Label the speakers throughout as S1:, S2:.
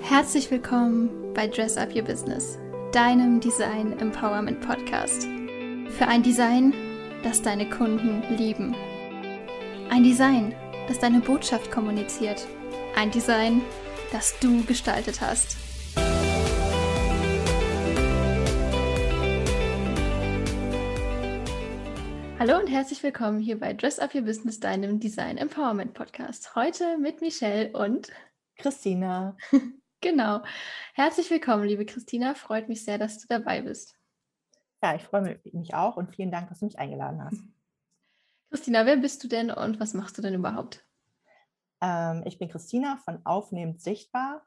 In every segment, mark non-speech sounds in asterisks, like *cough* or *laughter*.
S1: Herzlich willkommen bei Dress Up Your Business, deinem Design Empowerment Podcast. Für ein Design, das deine Kunden lieben. Ein Design, das deine Botschaft kommuniziert. Ein Design, das du gestaltet hast. Hallo und herzlich willkommen hier bei Dress Up Your Business, deinem Design Empowerment Podcast. Heute mit Michelle und
S2: Christina. *laughs*
S1: Genau. Herzlich willkommen, liebe Christina. Freut mich sehr, dass du dabei bist.
S2: Ja, ich freue mich auch und vielen Dank, dass du mich eingeladen hast. *laughs*
S1: Christina, wer bist du denn und was machst du denn überhaupt?
S2: Ähm, ich bin Christina von Aufnehmend Sichtbar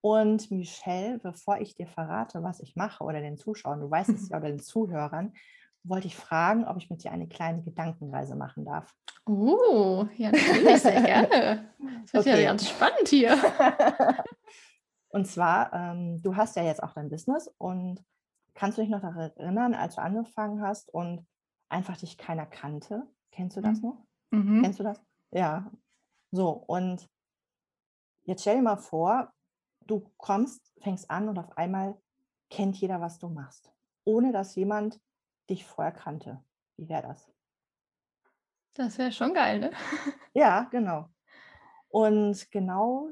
S2: und Michelle, bevor ich dir verrate, was ich mache oder den Zuschauern, du weißt es *laughs* ja, oder den Zuhörern, wollte ich fragen, ob ich mit dir eine kleine Gedankenreise machen darf.
S1: Oh, ja, natürlich, sehr *laughs* gerne. Das wird okay. ja ganz spannend hier.
S2: Und zwar, ähm, du hast ja jetzt auch dein Business und kannst du dich noch daran erinnern, als du angefangen hast und einfach dich keiner kannte? Kennst du das noch? Mhm. Kennst du das? Ja. So, und jetzt stell dir mal vor, du kommst, fängst an und auf einmal kennt jeder, was du machst, ohne dass jemand dich vorher kannte. Wie wäre das?
S1: Das wäre schon geil, ne?
S2: Ja, genau. Und genau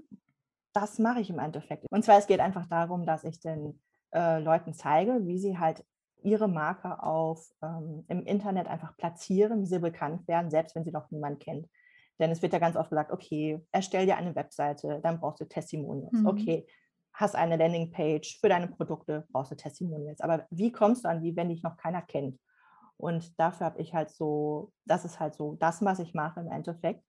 S2: das mache ich im Endeffekt. Und zwar, es geht einfach darum, dass ich den äh, Leuten zeige, wie sie halt ihre Marke auf, ähm, im Internet einfach platzieren, wie sie bekannt werden, selbst wenn sie noch niemand kennt. Denn es wird ja ganz oft gesagt, okay, erstell dir eine Webseite, dann brauchst du Testimonials. Mhm. Okay, hast eine Landingpage für deine Produkte, brauchst du Testimonials. Aber wie kommst du an die, wenn dich noch keiner kennt? Und dafür habe ich halt so, das ist halt so das, was ich mache im Endeffekt.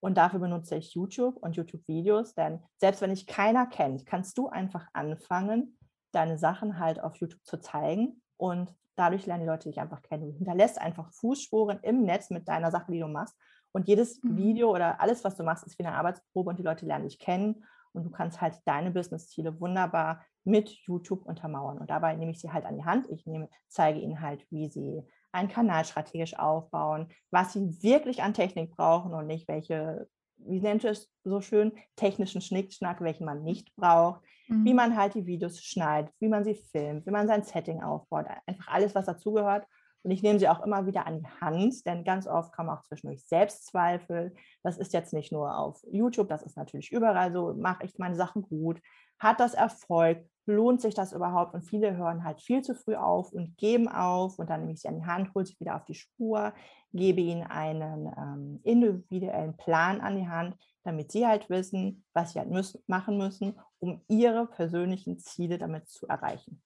S2: Und dafür benutze ich YouTube und YouTube-Videos, denn selbst wenn dich keiner kennt, kannst du einfach anfangen, deine Sachen halt auf YouTube zu zeigen und dadurch lernen die Leute dich einfach kennen. Du hinterlässt einfach Fußspuren im Netz mit deiner Sache, die du machst. Und jedes mhm. Video oder alles, was du machst, ist wie eine Arbeitsprobe und die Leute lernen dich kennen und du kannst halt deine Business-Ziele wunderbar mit YouTube untermauern. Und dabei nehme ich sie halt an die Hand. Ich nehme, zeige ihnen halt, wie sie einen Kanal strategisch aufbauen, was sie wirklich an Technik brauchen und nicht welche, wie nennt es so schön, technischen Schnickschnack, welchen man nicht braucht, mhm. wie man halt die Videos schneidet, wie man sie filmt, wie man sein Setting aufbaut, einfach alles, was dazugehört. Und ich nehme sie auch immer wieder an die Hand, denn ganz oft kommen auch zwischendurch Selbstzweifel. Das ist jetzt nicht nur auf YouTube, das ist natürlich überall so. Mache ich meine Sachen gut? Hat das Erfolg? lohnt sich das überhaupt? Und viele hören halt viel zu früh auf und geben auf und dann nehme ich sie an die Hand, hole sie wieder auf die Spur, gebe ihnen einen ähm, individuellen Plan an die Hand, damit sie halt wissen, was sie halt müssen, machen müssen, um ihre persönlichen Ziele damit zu erreichen.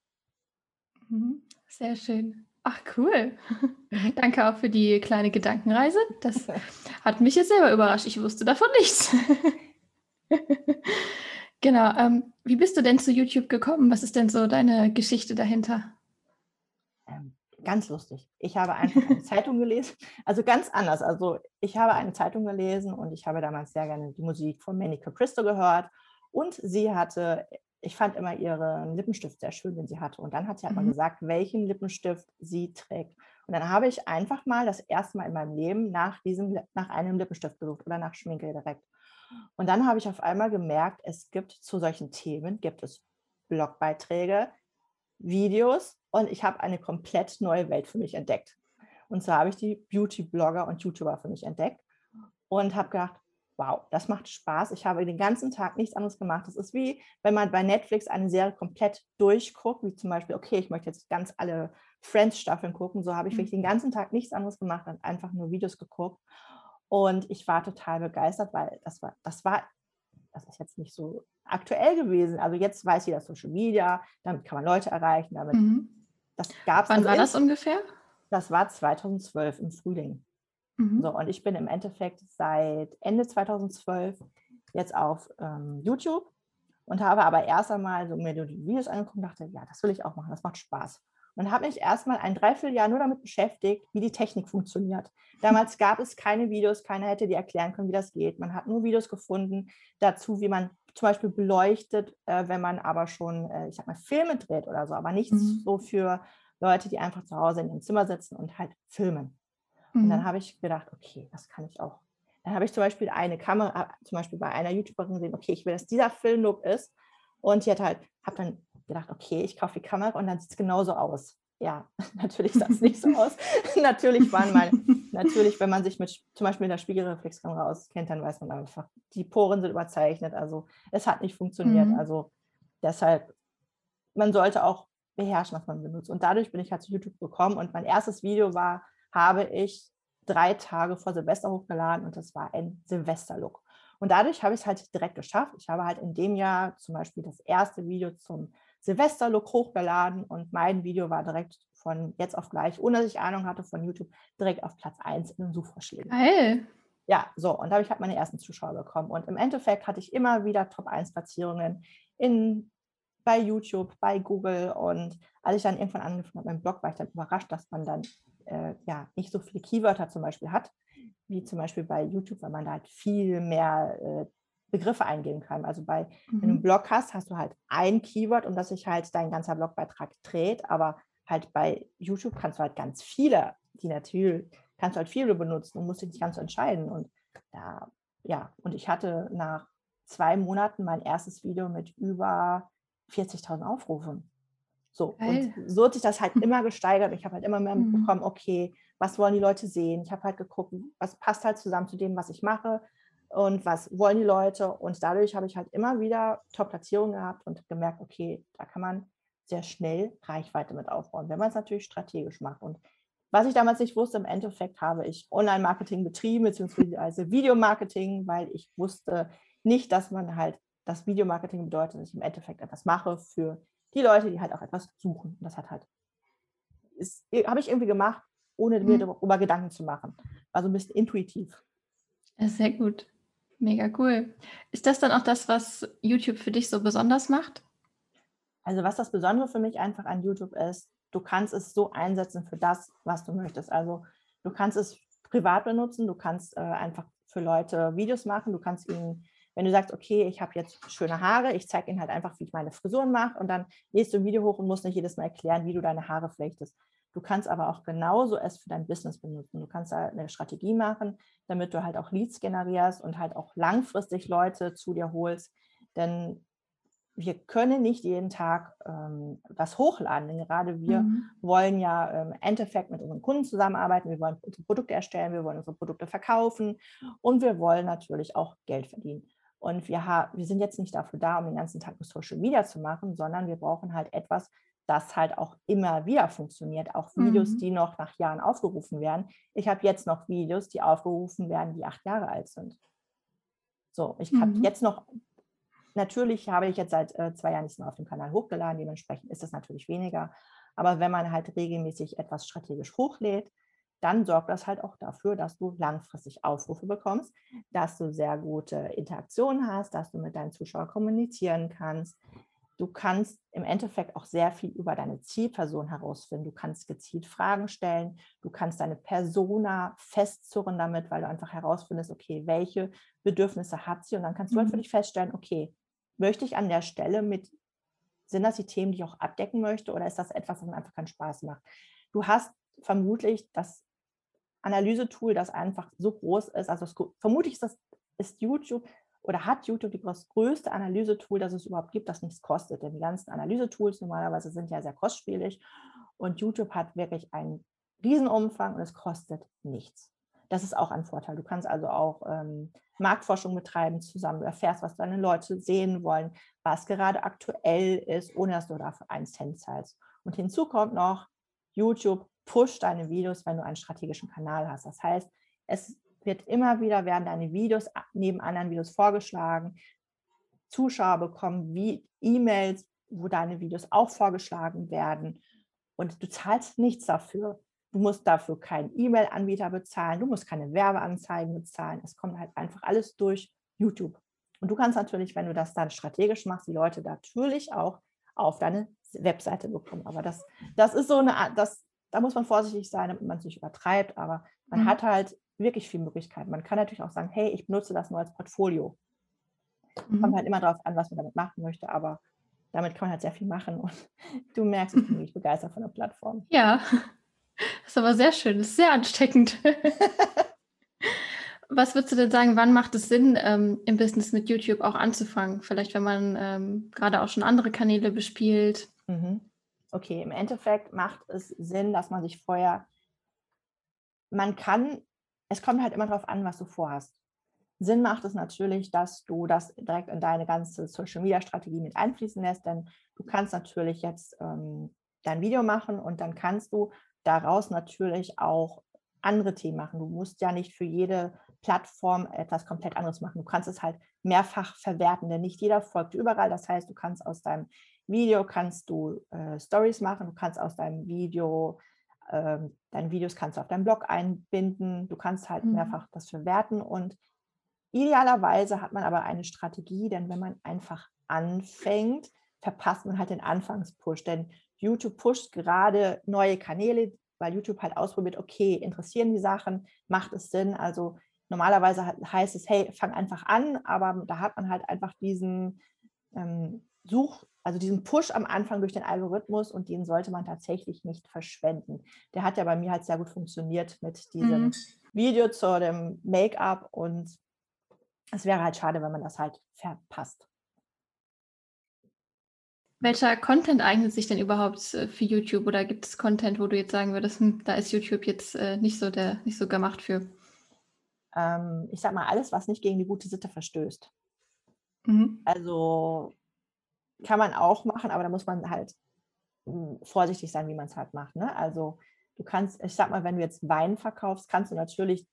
S1: Mhm. Sehr schön. Ach, cool. *laughs* Danke auch für die kleine Gedankenreise. Das *laughs* hat mich jetzt selber überrascht. Ich wusste davon nichts. *laughs* Genau. Ähm, wie bist du denn zu YouTube gekommen? Was ist denn so deine Geschichte dahinter?
S2: Ganz lustig. Ich habe einfach eine Zeitung gelesen, also ganz anders. Also ich habe eine Zeitung gelesen und ich habe damals sehr gerne die Musik von Manny Capristo gehört. Und sie hatte, ich fand immer ihren Lippenstift sehr schön, den sie hatte. Und dann hat sie halt mhm. mal gesagt, welchen Lippenstift sie trägt. Und dann habe ich einfach mal das erste Mal in meinem Leben nach diesem, nach einem Lippenstift gesucht oder nach Schminke direkt. Und dann habe ich auf einmal gemerkt, es gibt zu solchen Themen, gibt es Blogbeiträge, Videos und ich habe eine komplett neue Welt für mich entdeckt. Und zwar habe ich die Beauty-Blogger und YouTuber für mich entdeckt und habe gedacht, wow, das macht Spaß. Ich habe den ganzen Tag nichts anderes gemacht. Das ist wie, wenn man bei Netflix eine Serie komplett durchguckt, wie zum Beispiel, okay, ich möchte jetzt ganz alle Friends-Staffeln gucken. So habe ich wirklich den mhm. ganzen Tag nichts anderes gemacht und einfach nur Videos geguckt. Und ich war total begeistert, weil das war, das war, das ist jetzt nicht so aktuell gewesen. Also jetzt weiß jeder Social Media, damit kann man Leute erreichen. Damit, mhm.
S1: Das gab's. Wann also war das ungefähr?
S2: Das war 2012 im Frühling. Mhm. So, und ich bin im Endeffekt seit Ende 2012 jetzt auf ähm, YouTube und habe aber erst einmal so mir die Videos angeguckt und dachte, ja, das will ich auch machen, das macht Spaß und habe mich erstmal ein Dreivierteljahr nur damit beschäftigt, wie die Technik funktioniert. Damals gab es keine Videos, keiner hätte dir erklären können, wie das geht. Man hat nur Videos gefunden dazu, wie man zum Beispiel beleuchtet, äh, wenn man aber schon, äh, ich sag mal, Filme dreht oder so, aber nichts mhm. so für Leute, die einfach zu Hause in ihrem Zimmer sitzen und halt filmen. Mhm. Und dann mhm. habe ich gedacht, okay, das kann ich auch. Dann habe ich zum Beispiel eine Kamera, zum Beispiel bei einer YouTuberin gesehen, okay, ich will, dass dieser Filmlook ist. Und die hat halt, habe dann gedacht, okay, ich kaufe die Kamera und dann sieht es genauso aus. Ja, *laughs* natürlich sah es nicht so aus. *laughs* natürlich waren meine, *laughs* natürlich, wenn man sich mit zum Beispiel der Spiegelreflexkamera auskennt, dann weiß man einfach, die Poren sind überzeichnet. Also es hat nicht funktioniert. Mhm. Also deshalb, man sollte auch beherrschen, was man benutzt. Und dadurch bin ich halt zu YouTube gekommen und mein erstes Video war, habe ich drei Tage vor Silvester hochgeladen und das war ein Silvesterlook. Und dadurch habe ich es halt direkt geschafft. Ich habe halt in dem Jahr zum Beispiel das erste Video zum Silvesterlook hochgeladen und mein Video war direkt von jetzt auf gleich, ohne dass ich Ahnung hatte von YouTube, direkt auf Platz 1 in den Suchvorschlägen.
S1: Geil.
S2: Ja, so, und da habe ich halt meine ersten Zuschauer bekommen. Und im Endeffekt hatte ich immer wieder Top-1-Platzierungen in bei YouTube, bei Google. Und als ich dann irgendwann angefangen habe, meinen Blog, war ich dann überrascht, dass man dann äh, ja nicht so viele Keywörter zum Beispiel hat, wie zum Beispiel bei YouTube, weil man da halt viel mehr äh, Begriffe eingeben kann. Also bei, mhm. wenn du einen mhm. Blog hast, hast du halt ein Keyword, um das sich halt dein ganzer Blogbeitrag dreht. Aber halt bei YouTube kannst du halt ganz viele, die natürlich, kannst du halt viele benutzen und musst dich nicht ganz so entscheiden. Und da, ja, und ich hatte nach zwei Monaten mein erstes Video mit über 40.000 Aufrufen. So, Geil. und so hat sich das halt immer gesteigert. Ich habe halt immer mehr mhm. bekommen, okay, was wollen die Leute sehen? Ich habe halt geguckt, was passt halt zusammen zu dem, was ich mache und was wollen die Leute. Und dadurch habe ich halt immer wieder Top-Platzierungen gehabt und gemerkt, okay, da kann man sehr schnell Reichweite mit aufbauen, wenn man es natürlich strategisch macht. Und was ich damals nicht wusste, im Endeffekt habe ich Online-Marketing betrieben, beziehungsweise Videomarketing, weil ich wusste nicht, dass man halt das Videomarketing bedeutet, dass ich im Endeffekt etwas mache für die Leute, die halt auch etwas suchen. Und das hat halt, habe ich irgendwie gemacht, ohne mir mhm. darüber Gedanken zu machen. War so ein bisschen intuitiv.
S1: Sehr gut. Mega cool. Ist das dann auch das, was YouTube für dich so besonders macht?
S2: Also was das Besondere für mich einfach an YouTube ist, du kannst es so einsetzen für das, was du möchtest. Also du kannst es privat benutzen, du kannst äh, einfach für Leute Videos machen, du kannst ihnen wenn du sagst, okay, ich habe jetzt schöne Haare, ich zeige ihnen halt einfach, wie ich meine Frisuren mache und dann lädst du ein Video hoch und musst nicht jedes Mal erklären, wie du deine Haare flechtest. Du kannst aber auch genauso es für dein Business benutzen. Du kannst da eine Strategie machen, damit du halt auch Leads generierst und halt auch langfristig Leute zu dir holst. Denn wir können nicht jeden Tag ähm, was hochladen, denn gerade wir mhm. wollen ja im ähm, Endeffekt mit unseren Kunden zusammenarbeiten, wir wollen unsere Produkte erstellen, wir wollen unsere Produkte verkaufen und wir wollen natürlich auch Geld verdienen. Und wir, wir sind jetzt nicht dafür da, um den ganzen Tag nur Social Media zu machen, sondern wir brauchen halt etwas, das halt auch immer wieder funktioniert. Auch Videos, mhm. die noch nach Jahren aufgerufen werden. Ich habe jetzt noch Videos, die aufgerufen werden, die acht Jahre alt sind. So, ich habe mhm. jetzt noch, natürlich habe ich jetzt seit äh, zwei Jahren nichts mehr auf dem Kanal hochgeladen, dementsprechend ist es natürlich weniger. Aber wenn man halt regelmäßig etwas strategisch hochlädt, dann sorgt das halt auch dafür, dass du langfristig Aufrufe bekommst, dass du sehr gute Interaktionen hast, dass du mit deinen Zuschauern kommunizieren kannst. Du kannst im Endeffekt auch sehr viel über deine Zielperson herausfinden. Du kannst gezielt Fragen stellen. Du kannst deine Persona festzurren damit, weil du einfach herausfindest, okay, welche Bedürfnisse hat sie? Und dann kannst du halt für mhm. dich feststellen, okay, möchte ich an der Stelle mit, sind das die Themen, die ich auch abdecken möchte oder ist das etwas, was mir einfach keinen Spaß macht? Du hast vermutlich das Analysetool, das einfach so groß ist. Also es, vermutlich ist das ist YouTube oder hat YouTube das größte Analysetool, das es überhaupt gibt, das nichts kostet. Denn die ganzen Analysetools normalerweise sind ja sehr kostspielig und YouTube hat wirklich einen Riesenumfang und es kostet nichts. Das ist auch ein Vorteil. Du kannst also auch ähm, Marktforschung betreiben zusammen. Du erfährst, was deine Leute sehen wollen, was gerade aktuell ist, ohne dass du dafür einen Cent zahlst. Und hinzu kommt noch, YouTube push deine Videos, wenn du einen strategischen Kanal hast. Das heißt, es wird immer wieder werden deine Videos neben anderen Videos vorgeschlagen. Zuschauer bekommen wie E-Mails, wo deine Videos auch vorgeschlagen werden. Und du zahlst nichts dafür. Du musst dafür keinen E-Mail-Anbieter bezahlen, du musst keine Werbeanzeigen bezahlen. Es kommt halt einfach alles durch YouTube. Und du kannst natürlich, wenn du das dann strategisch machst, die Leute natürlich auch auf deine Webseite bekommen. Aber das, das ist so eine, das da muss man vorsichtig sein, damit man es nicht übertreibt, aber man mhm. hat halt wirklich viele Möglichkeiten. Man kann natürlich auch sagen, hey, ich benutze das nur als Portfolio. Mhm. Kommt halt immer darauf an, was man damit machen möchte, aber damit kann man halt sehr viel machen und *laughs* du merkst, ich bin wirklich begeistert von der Plattform.
S1: Ja, das ist aber sehr schön, das ist sehr ansteckend. *laughs* Was würdest du denn sagen, wann macht es Sinn, ähm, im Business mit YouTube auch anzufangen? Vielleicht, wenn man ähm, gerade auch schon andere Kanäle bespielt.
S2: Mhm. Okay, im Endeffekt macht es Sinn, dass man sich vorher, man kann, es kommt halt immer darauf an, was du vorhast. Sinn macht es natürlich, dass du das direkt in deine ganze Social-Media-Strategie mit einfließen lässt, denn du kannst natürlich jetzt ähm, dein Video machen und dann kannst du daraus natürlich auch andere Themen machen. Du musst ja nicht für jede Plattform etwas komplett anderes machen. Du kannst es halt mehrfach verwerten, denn nicht jeder folgt überall. Das heißt, du kannst aus deinem Video kannst du äh, Stories machen, du kannst aus deinem Video äh, deine Videos kannst du auf deinem Blog einbinden, du kannst halt mhm. mehrfach das verwerten und idealerweise hat man aber eine Strategie, denn wenn man einfach anfängt, verpasst man halt den Anfangspush, denn YouTube pusht gerade neue Kanäle, weil YouTube halt ausprobiert, okay, interessieren die Sachen, macht es Sinn, also normalerweise heißt es, hey, fang einfach an, aber da hat man halt einfach diesen ähm, Such, also diesen Push am Anfang durch den Algorithmus und den sollte man tatsächlich nicht verschwenden. Der hat ja bei mir halt sehr gut funktioniert mit diesem mhm. Video zu dem Make-up und es wäre halt schade, wenn man das halt verpasst.
S1: Welcher Content eignet sich denn überhaupt äh, für YouTube oder gibt es Content, wo du jetzt sagen würdest, hm, da ist YouTube jetzt äh, nicht so der, nicht so gemacht für?
S2: Ähm, ich sag mal, alles, was nicht gegen die gute Sitte verstößt. Mhm. Also kann man auch machen, aber da muss man halt hm, vorsichtig sein, wie man es halt macht. Ne? Also du kannst, ich sag mal, wenn du jetzt Wein verkaufst, kannst du natürlich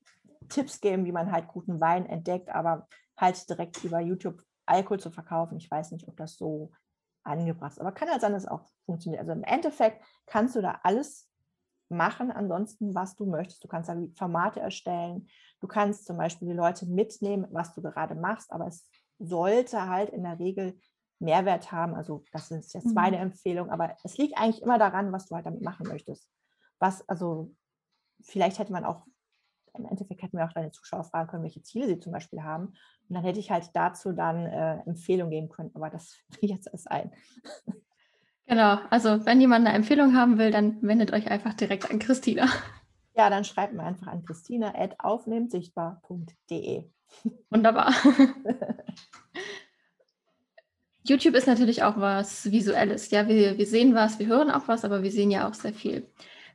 S2: Tipps geben, wie man halt guten Wein entdeckt, aber halt direkt über YouTube Alkohol zu verkaufen, ich weiß nicht, ob das so angebracht ist. Aber kann ja sein, dass es auch funktioniert. Also im Endeffekt kannst du da alles machen, ansonsten, was du möchtest. Du kannst da Formate erstellen. Du kannst zum Beispiel die Leute mitnehmen, was du gerade machst, aber es sollte halt in der Regel Mehrwert haben. Also das ist jetzt meine mhm. Empfehlung, aber es liegt eigentlich immer daran, was du halt damit machen möchtest. Was, also vielleicht hätte man auch, im Endeffekt hätten wir auch deine Zuschauer fragen können, welche Ziele sie zum Beispiel haben. Und dann hätte ich halt dazu dann äh, Empfehlungen geben können, aber das *laughs* fiel jetzt erst ein.
S1: Genau, also wenn jemand eine Empfehlung haben will, dann wendet euch einfach direkt an Christina.
S2: Ja, dann schreibt mir einfach an christina.aufnehmsichtbar.de.
S1: Wunderbar. *laughs* YouTube ist natürlich auch was Visuelles. Ja, wir, wir sehen was, wir hören auch was, aber wir sehen ja auch sehr viel.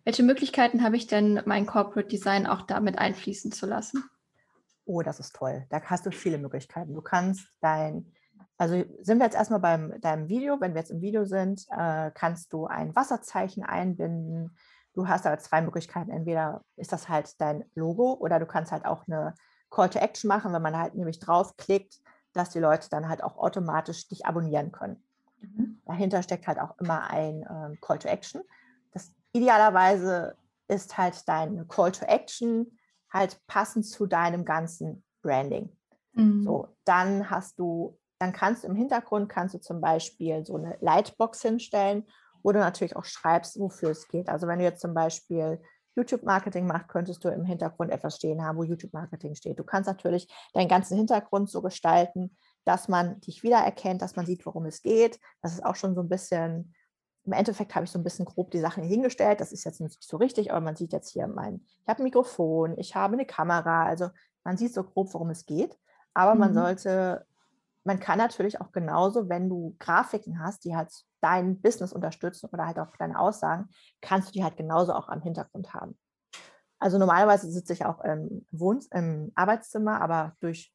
S1: Welche Möglichkeiten habe ich denn, mein Corporate Design auch damit einfließen zu lassen?
S2: Oh, das ist toll. Da hast du viele Möglichkeiten. Du kannst dein, also sind wir jetzt erstmal beim deinem Video, wenn wir jetzt im Video sind, äh, kannst du ein Wasserzeichen einbinden. Du hast aber zwei Möglichkeiten. Entweder ist das halt dein Logo oder du kannst halt auch eine Call to Action machen, wenn man halt nämlich draufklickt, dass die Leute dann halt auch automatisch dich abonnieren können. Mhm. Dahinter steckt halt auch immer ein äh, Call to Action. Das idealerweise ist halt dein Call to Action halt passend zu deinem ganzen Branding. Mhm. So, dann hast du, dann kannst du im Hintergrund kannst du zum Beispiel so eine Lightbox hinstellen, wo du natürlich auch schreibst, wofür es geht. Also wenn du jetzt zum Beispiel YouTube-Marketing machst, könntest du im Hintergrund etwas stehen haben, wo YouTube-Marketing steht. Du kannst natürlich deinen ganzen Hintergrund so gestalten, dass man dich wiedererkennt, dass man sieht, worum es geht. Das ist auch schon so ein bisschen, im Endeffekt habe ich so ein bisschen grob die Sachen hingestellt. Das ist jetzt nicht so richtig, aber man sieht jetzt hier mein, ich habe ein Mikrofon, ich habe eine Kamera. Also man sieht so grob, worum es geht. Aber mhm. man sollte, man kann natürlich auch genauso, wenn du Grafiken hast, die halt dein Business unterstützen oder halt auch deine Aussagen, kannst du die halt genauso auch am Hintergrund haben. Also normalerweise sitze ich auch im, Wohn im Arbeitszimmer, aber durch,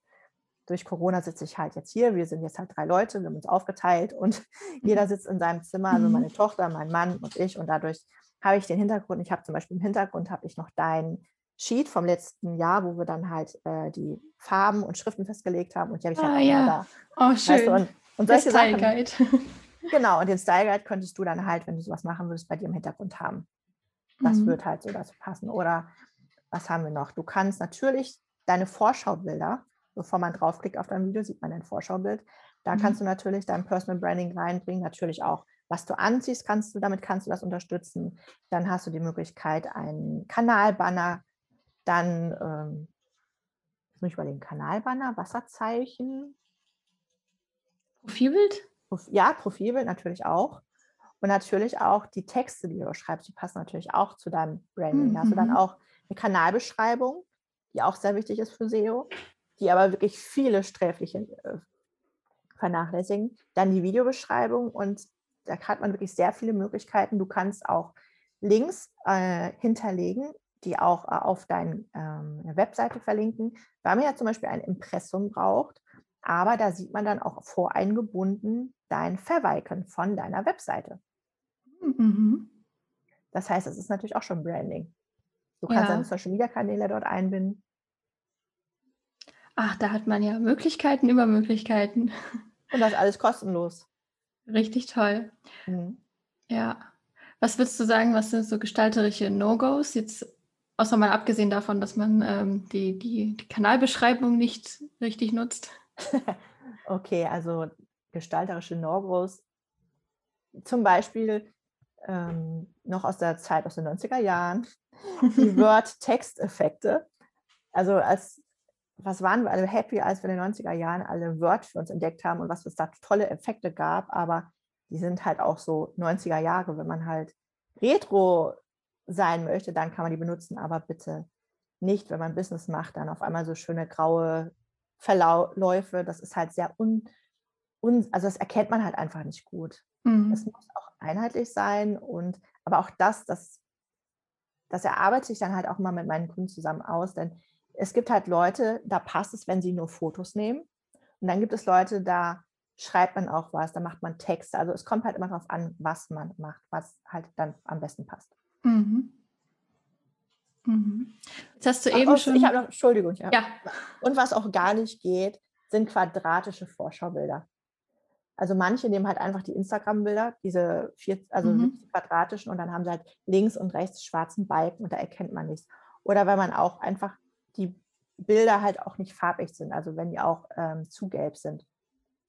S2: durch Corona sitze ich halt jetzt hier. Wir sind jetzt halt drei Leute, wir haben uns aufgeteilt und *laughs* jeder sitzt in seinem Zimmer, also mhm. meine Tochter, mein Mann und ich. Und dadurch habe ich den Hintergrund, ich habe zum Beispiel im Hintergrund habe ich noch dein Sheet vom letzten Jahr, wo wir dann halt äh, die Farben und Schriften festgelegt haben und die habe ich ah, halt ja. da.
S1: Oh, schön. Weißt du,
S2: und, und solche Sachen. *laughs* Genau, und den Style Guide könntest du dann halt, wenn du sowas machen würdest, bei dir im Hintergrund haben. Das mhm. wird halt so dazu passen. Oder was haben wir noch? Du kannst natürlich deine Vorschaubilder, bevor man draufklickt auf dein Video, sieht man ein Vorschaubild. Da mhm. kannst du natürlich dein Personal Branding reinbringen, natürlich auch, was du anziehst, kannst du, damit kannst du das unterstützen. Dann hast du die Möglichkeit, einen Kanalbanner, dann, ähm, jetzt muss ich überlegen, Kanalbanner, Wasserzeichen.
S1: Profilbild?
S2: ja, Profilbild natürlich auch. Und natürlich auch die Texte, die du schreibst, die passen natürlich auch zu deinem Branding. Mhm. Also dann auch eine Kanalbeschreibung. die auch sehr wichtig ist für SEO, die aber wirklich viele sträfliche äh, vernachlässigen. Dann die Videobeschreibung und da hat man wirklich sehr viele Möglichkeiten. Du kannst auch Links äh, hinterlegen, die auch äh, auf deine ähm, Webseite verlinken, weil man ja zum Beispiel ein Impressum braucht. Aber da sieht man dann auch voreingebunden dein Verweiken von deiner Webseite. Mhm. Das heißt, es ist natürlich auch schon Branding. Du kannst ja. deine Social Media Kanäle dort einbinden.
S1: Ach, da hat man ja Möglichkeiten über Möglichkeiten.
S2: Und das alles kostenlos.
S1: Richtig toll. Mhm. Ja. Was würdest du sagen, was sind so gestalterische No-Gos? Jetzt außer mal abgesehen davon, dass man ähm, die, die, die Kanalbeschreibung nicht richtig nutzt. *laughs*
S2: okay, also gestalterische No-Gos. Zum Beispiel ähm, noch aus der Zeit aus den 90er Jahren, die *laughs* Word-Text-Effekte. Also als was waren wir alle happy, als wir in den 90er Jahren alle Word für uns entdeckt haben und was es da tolle Effekte gab, aber die sind halt auch so 90er Jahre. Wenn man halt retro sein möchte, dann kann man die benutzen, aber bitte nicht, wenn man Business macht, dann auf einmal so schöne graue Verläufe. Das ist halt sehr un, un also das erkennt man halt einfach nicht gut. Mhm. Es muss auch einheitlich sein und aber auch das, das, das erarbeite ich dann halt auch mal mit meinen Kunden zusammen aus, denn es gibt halt Leute, da passt es, wenn sie nur Fotos nehmen. Und dann gibt es Leute, da schreibt man auch was, da macht man Texte. Also es kommt halt immer darauf an, was man macht, was halt dann am besten passt. Mhm.
S1: Mhm. Jetzt hast du Ach, eben schon.
S2: Ich habe noch, Entschuldigung. Ja. ja. Und was auch gar nicht geht, sind quadratische Vorschaubilder. Also manche nehmen halt einfach die Instagram-Bilder, diese vier, also mhm. quadratischen, und dann haben sie halt links und rechts schwarzen Balken und da erkennt man nichts. Oder wenn man auch einfach die Bilder halt auch nicht farbig sind, also wenn die auch ähm, zu gelb sind.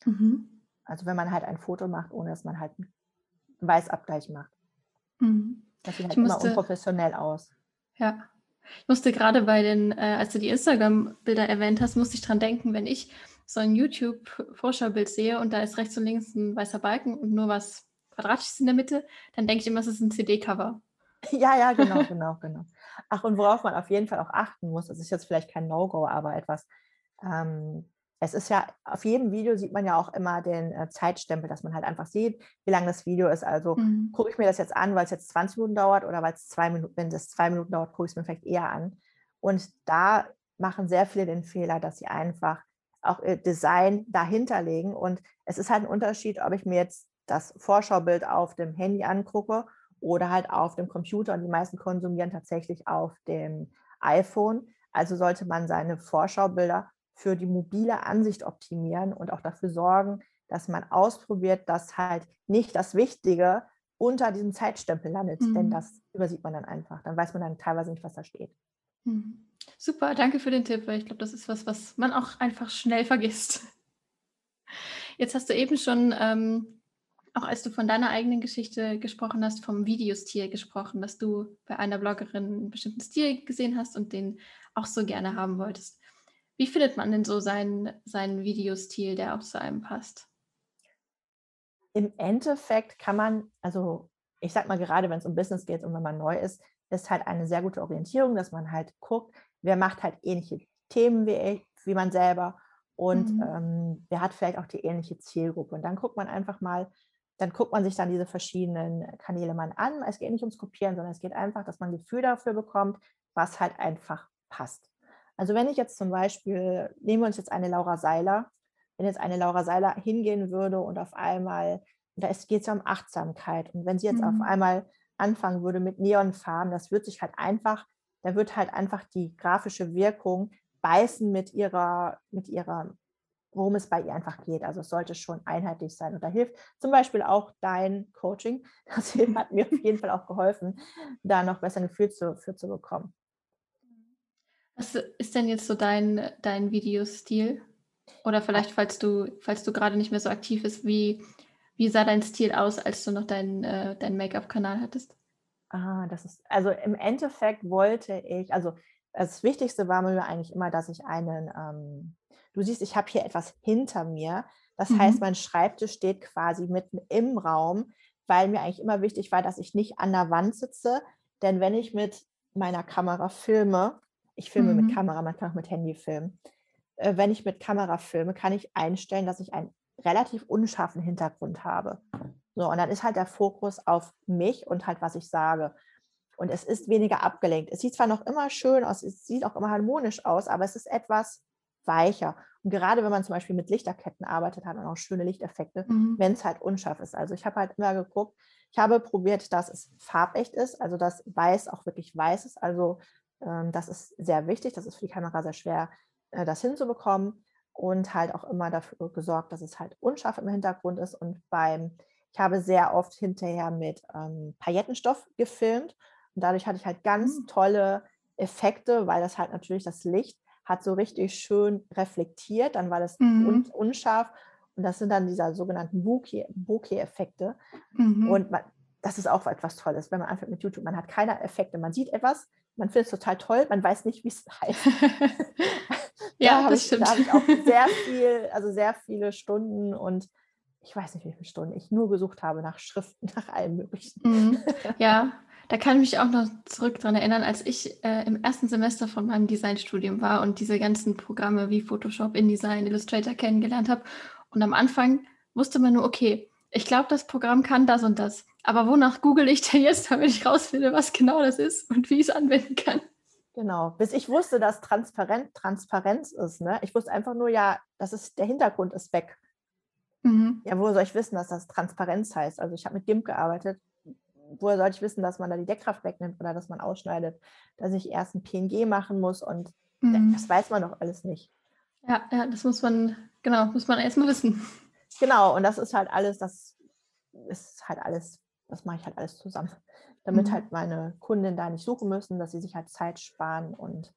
S2: Mhm. Also wenn man halt ein Foto macht, ohne dass man halt einen Weißabgleich macht. Mhm. Das sieht halt musste, immer unprofessionell aus.
S1: Ja. Ich musste gerade bei den, äh, als du die Instagram-Bilder erwähnt hast, musste ich dran denken, wenn ich so ein YouTube-Vorschaubild sehe und da ist rechts und links ein weißer Balken und nur was Quadratisches in der Mitte, dann denke ich immer, es ist ein CD-Cover.
S2: Ja, ja, genau, *laughs* genau, genau. Ach, und worauf man auf jeden Fall auch achten muss, das ist jetzt vielleicht kein No-Go, aber etwas, ähm, es ist ja, auf jedem Video sieht man ja auch immer den äh, Zeitstempel, dass man halt einfach sieht, wie lang das Video ist. Also mhm. gucke ich mir das jetzt an, weil es jetzt 20 Minuten dauert oder weil es zwei Minuten, wenn es zwei Minuten dauert, gucke ich es mir vielleicht eher an. Und da machen sehr viele den Fehler, dass sie einfach auch ihr Design dahinter legen. Und es ist halt ein Unterschied, ob ich mir jetzt das Vorschaubild auf dem Handy angucke oder halt auf dem Computer. Und die meisten konsumieren tatsächlich auf dem iPhone. Also sollte man seine Vorschaubilder für die mobile Ansicht optimieren und auch dafür sorgen, dass man ausprobiert, dass halt nicht das Wichtige unter diesem Zeitstempel landet, mhm. denn das übersieht man dann einfach. Dann weiß man dann teilweise nicht, was da steht.
S1: Mhm. Super, danke für den Tipp, weil ich glaube, das ist was, was man auch einfach schnell vergisst. Jetzt hast du eben schon, ähm, auch als du von deiner eigenen Geschichte gesprochen hast, vom Videostil gesprochen, dass du bei einer Bloggerin einen bestimmten Stil gesehen hast und den auch so gerne haben wolltest. Wie findet man denn so seinen, seinen Videostil, der auch zu einem passt?
S2: Im Endeffekt kann man, also ich sag mal gerade, wenn es um Business geht und wenn man neu ist, ist halt eine sehr gute Orientierung, dass man halt guckt, wer macht halt ähnliche Themen wie, ich, wie man selber und mhm. ähm, wer hat vielleicht auch die ähnliche Zielgruppe. Und dann guckt man einfach mal, dann guckt man sich dann diese verschiedenen Kanäle mal an. Es geht nicht ums Kopieren, sondern es geht einfach, dass man ein Gefühl dafür bekommt, was halt einfach passt. Also wenn ich jetzt zum Beispiel, nehmen wir uns jetzt eine Laura Seiler, wenn jetzt eine Laura Seiler hingehen würde und auf einmal, da geht es ja um Achtsamkeit, und wenn sie jetzt mhm. auf einmal anfangen würde mit Neonfarben, das wird sich halt einfach, da wird halt einfach die grafische Wirkung beißen mit ihrer, mit ihrer, worum es bei ihr einfach geht. Also es sollte schon einheitlich sein. Und da hilft zum Beispiel auch dein Coaching. *laughs* Das hat mir auf jeden Fall auch geholfen, da noch besser ein Gefühl zu, für zu bekommen.
S1: Was ist denn jetzt so dein, dein Videostil? Oder vielleicht, falls du, falls du gerade nicht mehr so aktiv bist, wie, wie sah dein Stil aus, als du noch deinen äh, dein Make-up-Kanal hattest?
S2: Ah, das ist, also im Endeffekt wollte ich, also das Wichtigste war mir eigentlich immer, dass ich einen, ähm, du siehst, ich habe hier etwas hinter mir. Das mhm. heißt, mein Schreibtisch steht quasi mitten im Raum, weil mir eigentlich immer wichtig war, dass ich nicht an der Wand sitze. Denn wenn ich mit meiner Kamera filme, Ich filme
S1: Mhm.
S2: mit Kamera, man kann auch mit Handy filmen. Äh, wenn ich mit Kamera filme, kann ich einstellen, dass ich einen relativ unscharfen Hintergrund habe. So, und dann ist halt der Fokus auf mich und halt, was ich sage. Und es ist weniger abgelenkt. Es sieht zwar noch immer schön aus, es sieht auch immer harmonisch aus, aber es ist etwas weicher. Und gerade wenn man zum Beispiel mit Lichterketten arbeitet, hat man auch schöne Lichteffekte,
S1: Mhm.
S2: wenn es halt unscharf ist. Also ich habe halt immer geguckt, ich habe probiert, dass es farbecht ist, also dass weiß auch wirklich weiß ist. Also das ist sehr wichtig, das ist für die Kamera sehr schwer, äh, das hinzubekommen. Und halt auch immer dafür gesorgt, dass es halt unscharf im Hintergrund ist. Und beim, ich habe sehr oft hinterher mit ähm, Paillettenstoff gefilmt. Und dadurch hatte ich halt ganz
S1: Mhm.
S2: tolle Effekte, weil das halt natürlich das Licht hat so richtig schön reflektiert. Dann war das
S1: Mhm.
S2: un unscharf. Und das sind dann diese sogenannten Bokeh- Bokeh-Effekte.
S1: Mhm.
S2: Und man, das ist auch etwas Tolles, wenn man anfängt mit YouTube. Man hat keine Effekte. Man sieht etwas, man findet es total toll, man weiß nicht, wie es *laughs* heißt.
S1: ja, das
S2: ich,
S1: stimmt.
S2: da habe ich auch sehr viel, also sehr viele Stunden und ich weiß nicht, wie viele Stunden ich nur gesucht habe nach Schriften, nach allem Möglichen.
S1: Mhm. *laughs* Ja, da kann ich mich auch noch zurück dran erinnern, als ich äh, im ersten Semester von meinem Designstudium war und diese ganzen Programme wie Photoshop, InDesign, Illustrator kennengelernt habe. Und am Anfang wusste man nur, okay, ich glaube, das Programm kann das und das. Aber wonach google ich denn jetzt, damit ich rausfinde, was genau das ist und wie ich es anwenden kann?
S2: Genau, bis ich wusste, dass transparent Transparenz ist. Ne? Ich wusste einfach nur, ja, das ist der Hintergrund ist weg.
S1: Mhm.
S2: Ja, woher soll ich wissen, dass das Transparenz heißt? Also ich habe mit GIMP gearbeitet. Woher soll ich wissen, dass man da die Deckkraft wegnimmt oder dass man ausschneidet, dass ich erst ein PNG machen muss und
S1: Mhm.
S2: das weiß man doch alles nicht.
S1: Ja, ja, das muss man, genau, muss man erstmal wissen.
S2: Genau, und das ist halt alles, das ist halt alles, das mache ich halt alles zusammen. *laughs* Damit
S1: Mhm.
S2: halt meine Kunden da nicht suchen müssen, dass sie sich halt Zeit sparen und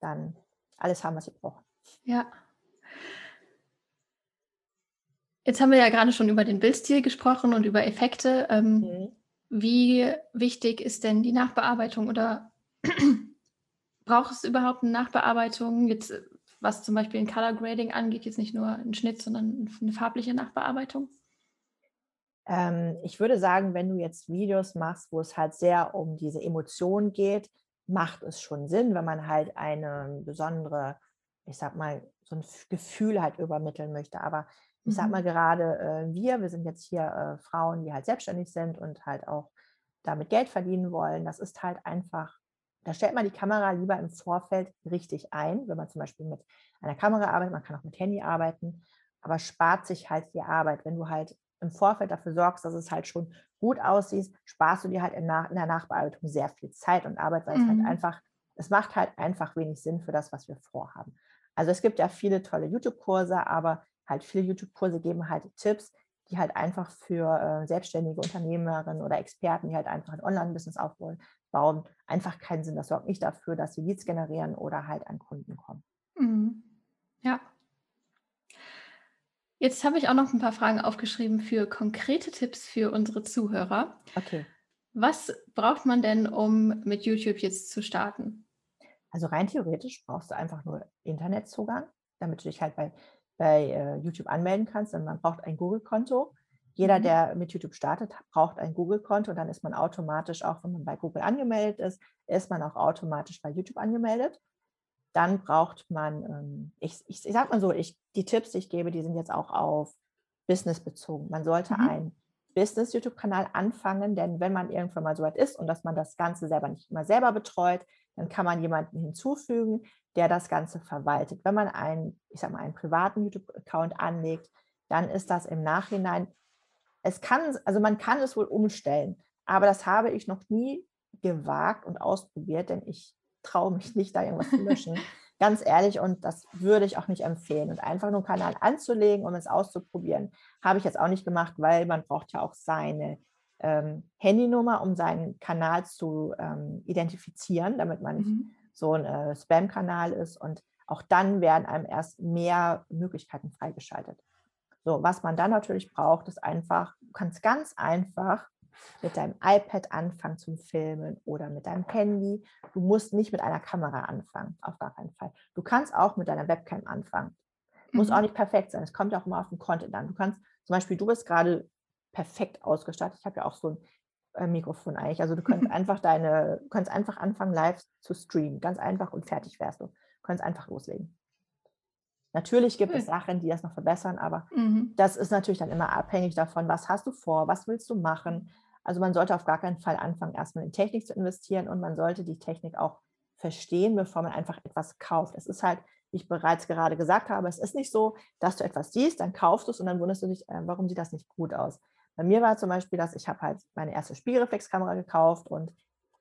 S2: dann alles haben, was sie brauchen.
S1: Ja. Jetzt haben wir ja gerade schon über den Bildstil gesprochen und über Effekte. Ähm,
S2: Mhm.
S1: Wie wichtig ist denn die Nachbearbeitung oder *clears throat* braucht es überhaupt eine Nachbearbeitung, jetzt äh, was zum Beispiel ein Color Grading angeht, jetzt nicht nur ein Schnitt, sondern eine farbliche Nachbearbeitung?
S2: Ähm, ich würde sagen, wenn du jetzt Videos machst, wo es halt sehr um diese Emotion geht, macht es schon Sinn, wenn man halt eine besondere, ich sag mal, so ein Gefühl halt übermitteln möchte. Aber ich sag
S1: Mhm.
S2: mal gerade äh, wir, wir sind jetzt hier äh, Frauen, die halt selbstständig sind und halt auch damit Geld verdienen wollen. Das ist halt einfach, da stellt man die Kamera lieber im Vorfeld richtig ein, wenn man zum Beispiel mit einer Kamera arbeitet, man kann auch mit Handy arbeiten, aber spart sich halt die Arbeit. Wenn du halt im Vorfeld dafür sorgst, dass es halt schon gut aussieht, sparst du dir halt in, in der Nachbearbeitung sehr viel Zeit und Arbeit, weil es
S1: Mhm.
S2: halt einfach, es macht halt einfach wenig Sinn für das, was wir vorhaben. Also es gibt ja viele tolle YouTube-Kurse, aber halt viele YouTube-Kurse geben halt Tipps, die halt einfach für äh, selbstständige Unternehmerinnen oder Experten, die halt einfach ein Online-Business aufbauen, bauen, einfach keinen Sinn. Das sorgt nicht dafür, dass sie Leads generieren oder halt an Kunden kommen.
S1: Mhm. Ja. Jetzt habe ich auch noch ein paar Fragen aufgeschrieben für konkrete Tipps für unsere Zuhörer.
S2: Okay.
S1: Was braucht man denn, um mit YouTube jetzt zu starten?
S2: Also rein theoretisch brauchst du einfach nur Internetzugang, damit du dich halt bei, bei äh, YouTube anmelden kannst. Und man braucht ein Google-Konto. Jeder,
S1: Mhm.
S2: der mit YouTube startet, braucht ein Google-Konto. Dann ist man automatisch, auch wenn man bei Google angemeldet ist, ist man auch automatisch bei YouTube angemeldet. Dann braucht man, ähm, ich, ich, ich sag mal so, ich, die Tipps, die ich gebe, die sind jetzt auch auf Business bezogen. Man sollte
S1: Mhm.
S2: einen Business-YouTube-Kanal anfangen, denn wenn man irgendwann mal so weit ist und dass man das Ganze selber nicht immer selber betreut, dann kann man jemanden hinzufügen, der das Ganze verwaltet. Wenn man einen, ich sag mal, einen privaten YouTube-Account anlegt, dann ist das im Nachhinein, es kann, also man kann es wohl umstellen, aber das habe ich noch nie gewagt und ausprobiert, denn ich traue mich nicht, da irgendwas zu löschen. *laughs* Ganz ehrlich, und das würde ich auch nicht empfehlen. Und einfach nur einen Kanal anzulegen, um es auszuprobieren, habe ich jetzt auch nicht gemacht, weil man braucht ja auch seine ähm, Handynummer, um seinen Kanal zu ähm, identifizieren, damit man nicht
S1: Mhm.
S2: so ein äh, Spam-Kanal ist. Und auch dann werden einem erst mehr Möglichkeiten freigeschaltet. So, was man dann natürlich braucht, ist einfach, du kannst ganz einfach mit deinem iPad anfangen zum Filmen oder mit deinem Handy. Du musst nicht mit einer Kamera anfangen, auf gar keinen Fall. Du kannst auch mit deiner Webcam anfangen. Muss
S1: Mhm.
S2: auch nicht perfekt sein. Es kommt ja auch immer auf den Content an. Du kannst, zum Beispiel, du bist gerade perfekt ausgestattet. Ich habe ja auch so ein Mikrofon eigentlich. Also du könntest *laughs* einfach deine, könntest einfach anfangen, live zu streamen. Ganz einfach und fertig wärst du. Du könntest einfach loslegen. Natürlich gibt cool. es Sachen, die das noch verbessern, aber mhm. das ist natürlich dann immer abhängig davon, was hast du vor, was willst du machen. Also man sollte auf gar keinen Fall anfangen, erstmal in Technik zu investieren und man sollte die Technik auch verstehen, bevor man einfach etwas kauft. Es ist halt, wie ich bereits gerade gesagt habe, es ist nicht so, dass du etwas siehst, dann kaufst du es und dann wunderst du dich, äh, warum sieht das nicht gut aus. Bei mir war zum Beispiel, dass ich habe halt meine erste Spiegelreflexkamera gekauft und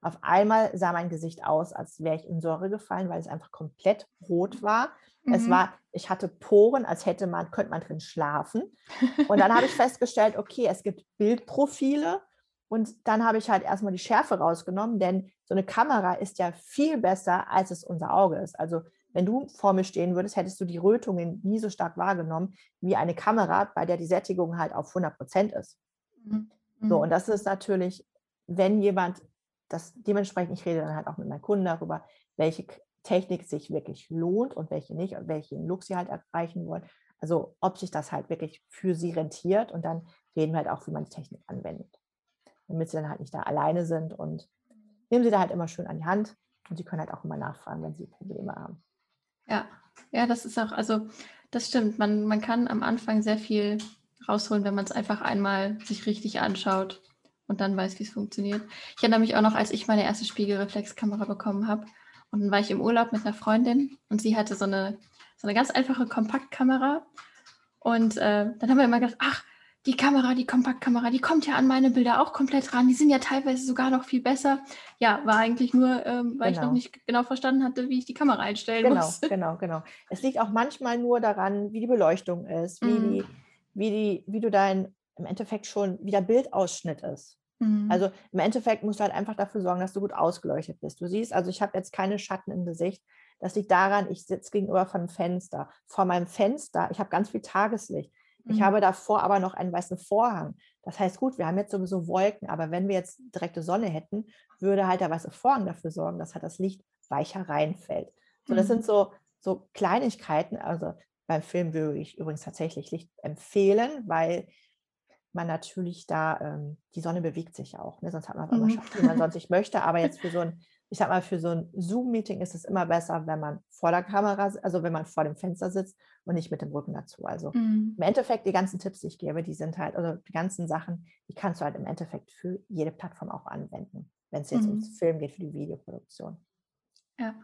S2: auf einmal sah mein Gesicht aus, als wäre ich in Säure gefallen, weil es einfach komplett rot war. Mhm. Es war, ich hatte Poren, als hätte man, könnte man drin schlafen. Und dann habe ich *laughs* festgestellt, okay, es gibt Bildprofile und dann habe ich halt erstmal die Schärfe rausgenommen, denn so eine Kamera ist ja viel besser, als es unser Auge ist. Also wenn du vor mir stehen würdest, hättest du die Rötungen nie so stark wahrgenommen wie eine Kamera, bei der die Sättigung halt auf 100 Prozent ist. Mhm. So, und das ist natürlich, wenn jemand das dementsprechend, ich rede dann halt auch mit meinen Kunden darüber, welche Technik sich wirklich lohnt und welche nicht und welchen Look sie halt erreichen wollen. Also ob sich das halt wirklich für sie rentiert und dann reden wir halt auch, wie man die Technik anwendet. Damit sie dann halt nicht da alleine sind und nehmen sie da halt immer schön an die Hand und sie können halt auch immer nachfragen, wenn sie Probleme haben.
S1: Ja, ja, das ist auch, also das stimmt. Man, man kann am Anfang sehr viel rausholen, wenn man es einfach einmal sich richtig anschaut und dann weiß, wie es funktioniert. Ich erinnere mich auch noch, als ich meine erste Spiegelreflexkamera bekommen habe. Und dann war ich im Urlaub mit einer Freundin und sie hatte so eine, so eine ganz einfache Kompaktkamera. Und äh, dann haben wir immer gedacht, ach, die Kamera, die Kompaktkamera, die kommt ja an meine Bilder auch komplett ran. Die sind ja teilweise sogar noch viel besser. Ja, war eigentlich nur, ähm, weil genau. ich noch genau. nicht genau verstanden hatte, wie ich die Kamera einstellen
S2: genau,
S1: muss.
S2: Genau, *laughs* genau, genau. Es liegt auch manchmal nur daran, wie die Beleuchtung ist, wie mm. die wie, die, wie du dein im Endeffekt schon, wie der Bildausschnitt ist. Mhm. Also im Endeffekt musst du halt einfach dafür sorgen, dass du gut ausgeleuchtet bist. Du siehst, also ich habe jetzt keine Schatten im Gesicht. Das liegt daran, ich sitze gegenüber von einem Fenster. Vor meinem Fenster, ich habe ganz viel Tageslicht. Mhm. Ich habe davor aber noch einen weißen Vorhang. Das heißt, gut, wir haben jetzt sowieso Wolken, aber wenn wir jetzt direkte Sonne hätten, würde halt der weiße Vorhang dafür sorgen, dass halt das Licht weicher reinfällt. So, das mhm. sind so, so Kleinigkeiten. Also beim Film würde ich übrigens tatsächlich Licht empfehlen, weil man natürlich da, ähm, die Sonne bewegt sich auch, ne? sonst hat man immer mhm. Schatten, wie man sonst nicht *laughs* möchte. Aber jetzt für so ein, ich sag mal, für so ein Zoom-Meeting ist es immer besser, wenn man vor der Kamera, also wenn man vor dem Fenster sitzt und nicht mit dem Rücken dazu. Also mhm. im Endeffekt, die ganzen Tipps, die ich gebe, die sind halt, also die ganzen Sachen, die kannst du halt im Endeffekt für jede Plattform auch anwenden, wenn es jetzt mhm. ums Film geht, für die Videoproduktion.
S1: Ja.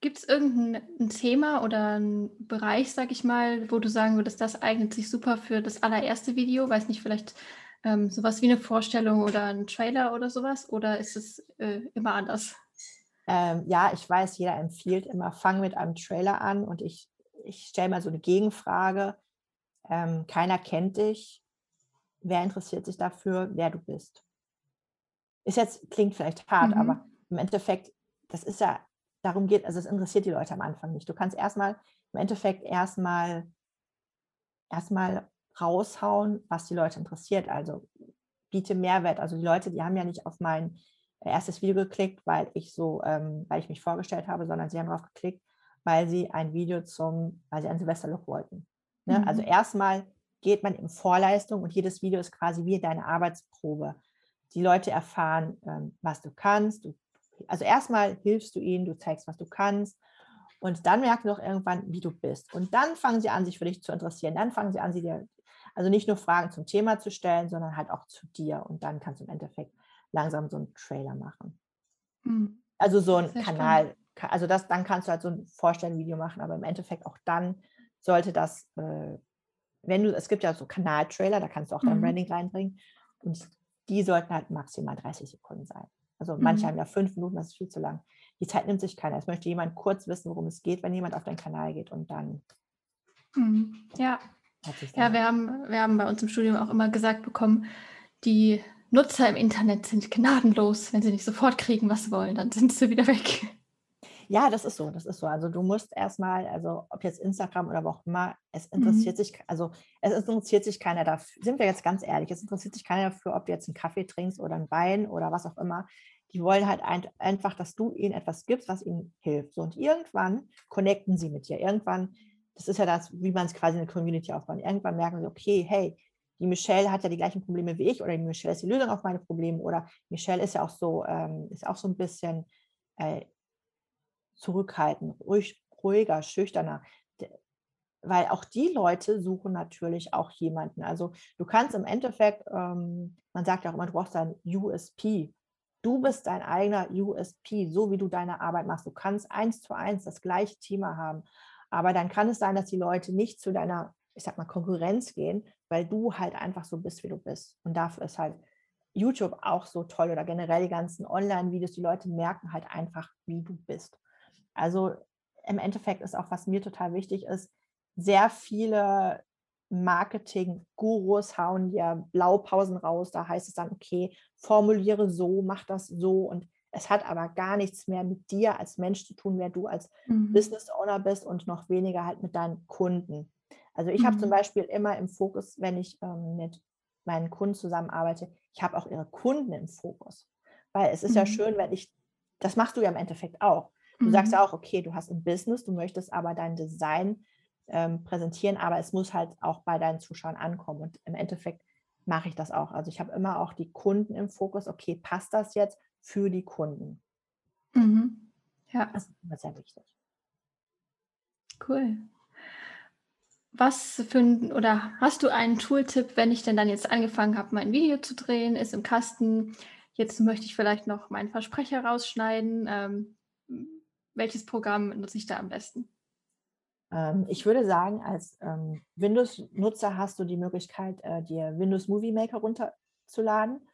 S1: Gibt es irgendein Thema oder einen Bereich, sag ich mal, wo du sagen würdest, das eignet sich super für das allererste Video? Weiß nicht, vielleicht ähm, sowas wie eine Vorstellung oder ein Trailer oder sowas? Oder ist es äh, immer anders?
S2: Ähm, ja, ich weiß, jeder empfiehlt immer, fang mit einem Trailer an und ich, ich stelle mal so eine Gegenfrage. Ähm, keiner kennt dich. Wer interessiert sich dafür, wer du bist? Ist jetzt, klingt vielleicht hart, mhm. aber im Endeffekt, das ist ja darum geht, also es interessiert die Leute am Anfang nicht. Du kannst erstmal im Endeffekt erstmal erstmal raushauen, was die Leute interessiert. Also biete Mehrwert. Also die Leute, die haben ja nicht auf mein erstes Video geklickt, weil ich so, ähm, weil ich mich vorgestellt habe, sondern sie haben darauf geklickt, weil sie ein Video zum, weil sie einen Silvesterlook wollten. Ne? Also mhm. Also erstmal geht man in Vorleistung und jedes Video ist quasi wie deine Arbeitsprobe. Die Leute erfahren, ähm, was du kannst, du also erstmal hilfst du ihnen, du zeigst, was du kannst. Und dann merken sie auch irgendwann, wie du bist. Und dann fangen sie an, sich für dich zu interessieren. Dann fangen sie an, sie dir, also nicht nur Fragen zum Thema zu stellen, sondern halt auch zu dir. Und dann kannst du im Endeffekt langsam so einen Trailer machen. Mhm. Also so ein Kanal, spannend. also das, dann kannst du halt so ein Vorstellenvideo machen, aber im Endeffekt auch dann sollte das, äh, wenn du, es gibt ja so Kanaltrailer, da kannst du auch dein mhm. Branding reinbringen. Und die sollten halt maximal 30 Sekunden sein. Also manche mhm. haben ja fünf Minuten, das ist viel zu lang. Die Zeit nimmt sich keiner. Es möchte jemand kurz wissen, worum es geht, wenn jemand auf deinen Kanal geht und dann.
S1: Mhm. Ja. Ja, wir haben, wir haben bei uns im Studium auch immer gesagt bekommen, die Nutzer im Internet sind gnadenlos. Wenn sie nicht sofort kriegen, was sie wollen, dann sind sie wieder weg.
S2: Ja, das ist so, das ist so. Also du musst erstmal, also ob jetzt Instagram oder wo auch immer, es interessiert mhm. sich, also es interessiert sich keiner dafür, sind wir jetzt ganz ehrlich, es interessiert sich keiner dafür, ob du jetzt einen Kaffee trinkst oder ein Wein oder was auch immer. Die wollen halt ein, einfach, dass du ihnen etwas gibst, was ihnen hilft. So, und irgendwann connecten sie mit dir. Irgendwann, das ist ja das, wie man es quasi in der Community aufbaut. Irgendwann merken sie, okay, hey, die Michelle hat ja die gleichen Probleme wie ich oder die Michelle ist die Lösung auf meine Probleme oder Michelle ist ja auch so, ähm, ist auch so ein bisschen äh, zurückhaltend, ruhig, ruhiger, schüchterner. Weil auch die Leute suchen natürlich auch jemanden. Also du kannst im Endeffekt, ähm, man sagt ja auch immer, du brauchst ein USP. Du bist dein eigener USP, so wie du deine Arbeit machst. Du kannst eins zu eins das gleiche Thema haben. Aber dann kann es sein, dass die Leute nicht zu deiner, ich sag mal, Konkurrenz gehen, weil du halt einfach so bist, wie du bist. Und dafür ist halt YouTube auch so toll oder generell die ganzen Online-Videos. Die Leute merken halt einfach, wie du bist. Also im Endeffekt ist auch, was mir total wichtig ist, sehr viele Marketing-Gurus hauen dir Blaupausen raus. Da heißt es dann, okay, formuliere so, mach das so. Und es hat aber gar nichts mehr mit dir als Mensch zu tun, wer du als mhm. Business Owner bist und noch weniger halt mit deinen Kunden. Also ich mhm. habe zum mhm. Beispiel immer im Fokus, wenn ich ähm, mit meinen Kunden zusammenarbeite, ich habe auch ihre Kunden im Fokus. Weil es ist mhm. ja schön, wenn ich, das machst du ja im Endeffekt auch. Du mhm. sagst ja auch, okay, du hast ein Business, du möchtest aber dein Design ähm, präsentieren, aber es muss halt auch bei deinen Zuschauern ankommen. Und im Endeffekt mache ich das auch. Also ich habe immer auch die Kunden im Fokus. Okay, passt das jetzt für die Kunden?
S1: Mhm. Ja.
S2: Das ist immer sehr wichtig.
S1: Cool. Was für ein, oder hast du einen Tooltip, wenn ich denn dann jetzt angefangen habe, mein Video zu drehen, ist im Kasten, jetzt möchte ich vielleicht noch meinen Versprecher rausschneiden. Ähm, welches Programm nutze ich da am besten?
S2: Ähm, ich würde sagen, als ähm, Windows-Nutzer hast du die Möglichkeit, äh, dir Windows Movie Maker runterzuladen.